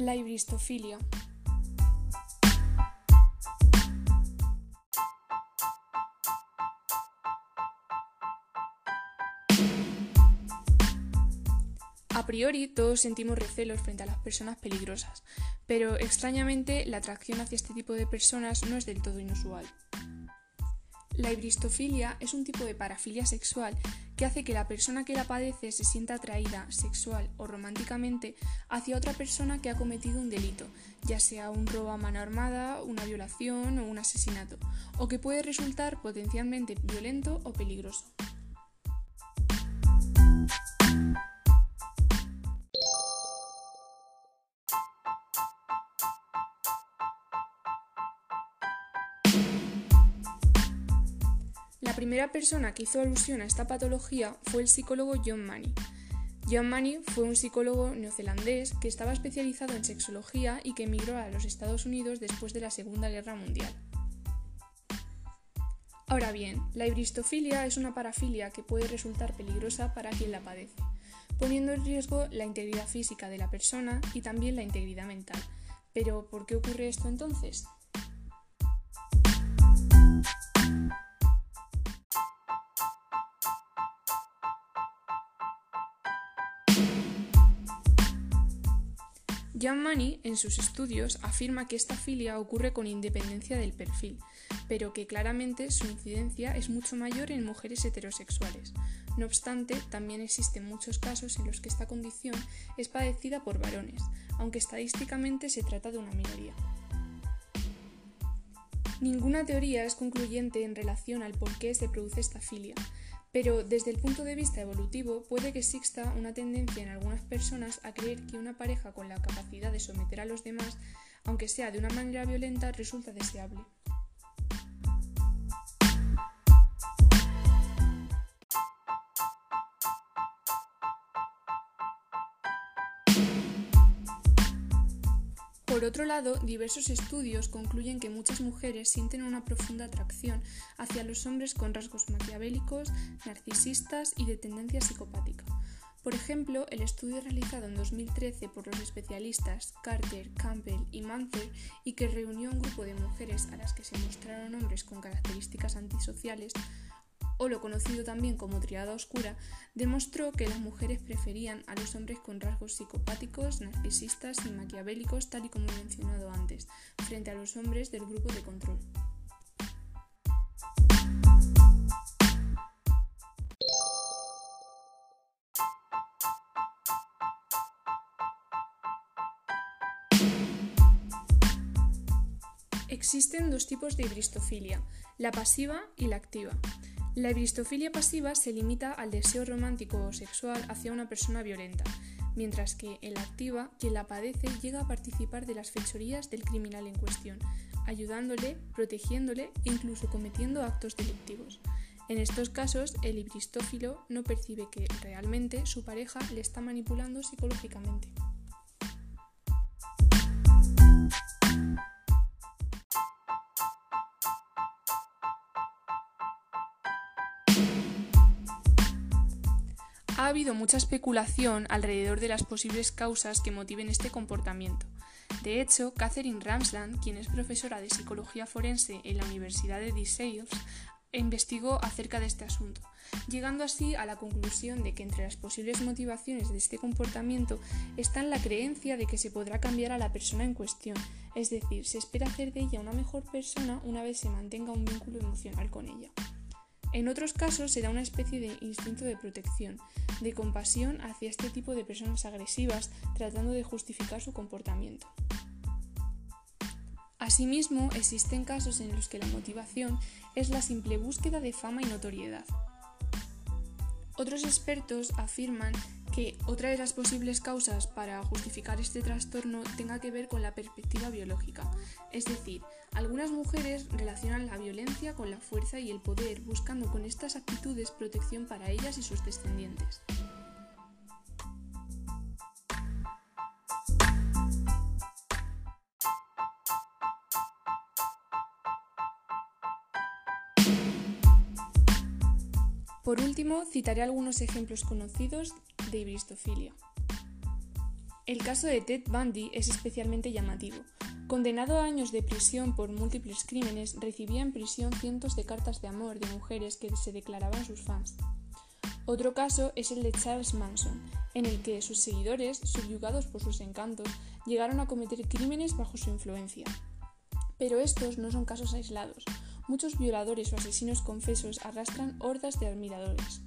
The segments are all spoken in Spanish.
La hibristofilia. A priori todos sentimos recelos frente a las personas peligrosas, pero extrañamente la atracción hacia este tipo de personas no es del todo inusual. La hibristofilia es un tipo de parafilia sexual que hace que la persona que la padece se sienta atraída sexual o románticamente hacia otra persona que ha cometido un delito, ya sea un robo a mano armada, una violación o un asesinato, o que puede resultar potencialmente violento o peligroso. Primera persona que hizo alusión a esta patología fue el psicólogo John Money. John Money fue un psicólogo neozelandés que estaba especializado en sexología y que emigró a los Estados Unidos después de la Segunda Guerra Mundial. Ahora bien, la hibristofilia es una parafilia que puede resultar peligrosa para quien la padece, poniendo en riesgo la integridad física de la persona y también la integridad mental. Pero, ¿por qué ocurre esto entonces? Money, en sus estudios, afirma que esta filia ocurre con independencia del perfil, pero que claramente su incidencia es mucho mayor en mujeres heterosexuales. No obstante, también existen muchos casos en los que esta condición es padecida por varones, aunque estadísticamente se trata de una minoría. Ninguna teoría es concluyente en relación al por qué se produce esta filia, pero desde el punto de vista evolutivo puede que exista una tendencia en algunas personas a creer que una pareja con la capacidad de someter a los demás, aunque sea de una manera violenta, resulta deseable. Por otro lado, diversos estudios concluyen que muchas mujeres sienten una profunda atracción hacia los hombres con rasgos maquiavélicos, narcisistas y de tendencia psicopática. Por ejemplo, el estudio realizado en 2013 por los especialistas Carter, Campbell y Manther y que reunió a un grupo de mujeres a las que se mostraron hombres con características antisociales o lo conocido también como triada oscura, demostró que las mujeres preferían a los hombres con rasgos psicopáticos, narcisistas y maquiavélicos, tal y como he mencionado antes, frente a los hombres del grupo de control. Existen dos tipos de hibristofilia, la pasiva y la activa. La hibristofilia pasiva se limita al deseo romántico o sexual hacia una persona violenta, mientras que en la activa, quien la padece llega a participar de las fechorías del criminal en cuestión, ayudándole, protegiéndole e incluso cometiendo actos delictivos. En estos casos, el hibristófilo no percibe que realmente su pareja le está manipulando psicológicamente. Habido mucha especulación alrededor de las posibles causas que motiven este comportamiento. De hecho, Catherine Ramsland, quien es profesora de psicología forense en la Universidad de DeSales, investigó acerca de este asunto, llegando así a la conclusión de que entre las posibles motivaciones de este comportamiento está la creencia de que se podrá cambiar a la persona en cuestión, es decir, se espera hacer de ella una mejor persona una vez se mantenga un vínculo emocional con ella. En otros casos se da una especie de instinto de protección, de compasión hacia este tipo de personas agresivas, tratando de justificar su comportamiento. Asimismo, existen casos en los que la motivación es la simple búsqueda de fama y notoriedad. Otros expertos afirman que otra de las posibles causas para justificar este trastorno tenga que ver con la perspectiva biológica, es decir, algunas mujeres relacionan la violencia con la fuerza y el poder, buscando con estas actitudes protección para ellas y sus descendientes. Por último, citaré algunos ejemplos conocidos de hibristofilia. El caso de Ted Bundy es especialmente llamativo. Condenado a años de prisión por múltiples crímenes, recibía en prisión cientos de cartas de amor de mujeres que se declaraban sus fans. Otro caso es el de Charles Manson, en el que sus seguidores, subyugados por sus encantos, llegaron a cometer crímenes bajo su influencia. Pero estos no son casos aislados. Muchos violadores o asesinos confesos arrastran hordas de admiradores.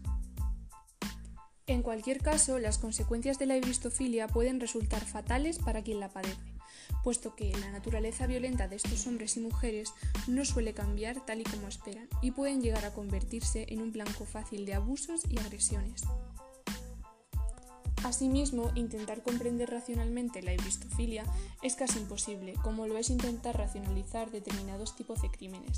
En cualquier caso, las consecuencias de la ebristofilia pueden resultar fatales para quien la padece, puesto que la naturaleza violenta de estos hombres y mujeres no suele cambiar tal y como esperan, y pueden llegar a convertirse en un blanco fácil de abusos y agresiones. Asimismo, intentar comprender racionalmente la ebristofilia es casi imposible, como lo es intentar racionalizar determinados tipos de crímenes.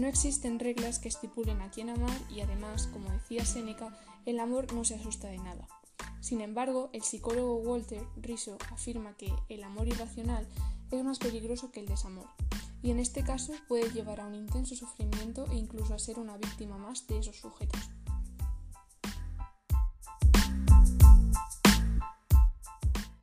No existen reglas que estipulen a quién amar y además, como decía Séneca, el amor no se asusta de nada. Sin embargo, el psicólogo Walter Riso afirma que el amor irracional es más peligroso que el desamor, y en este caso puede llevar a un intenso sufrimiento e incluso a ser una víctima más de esos sujetos.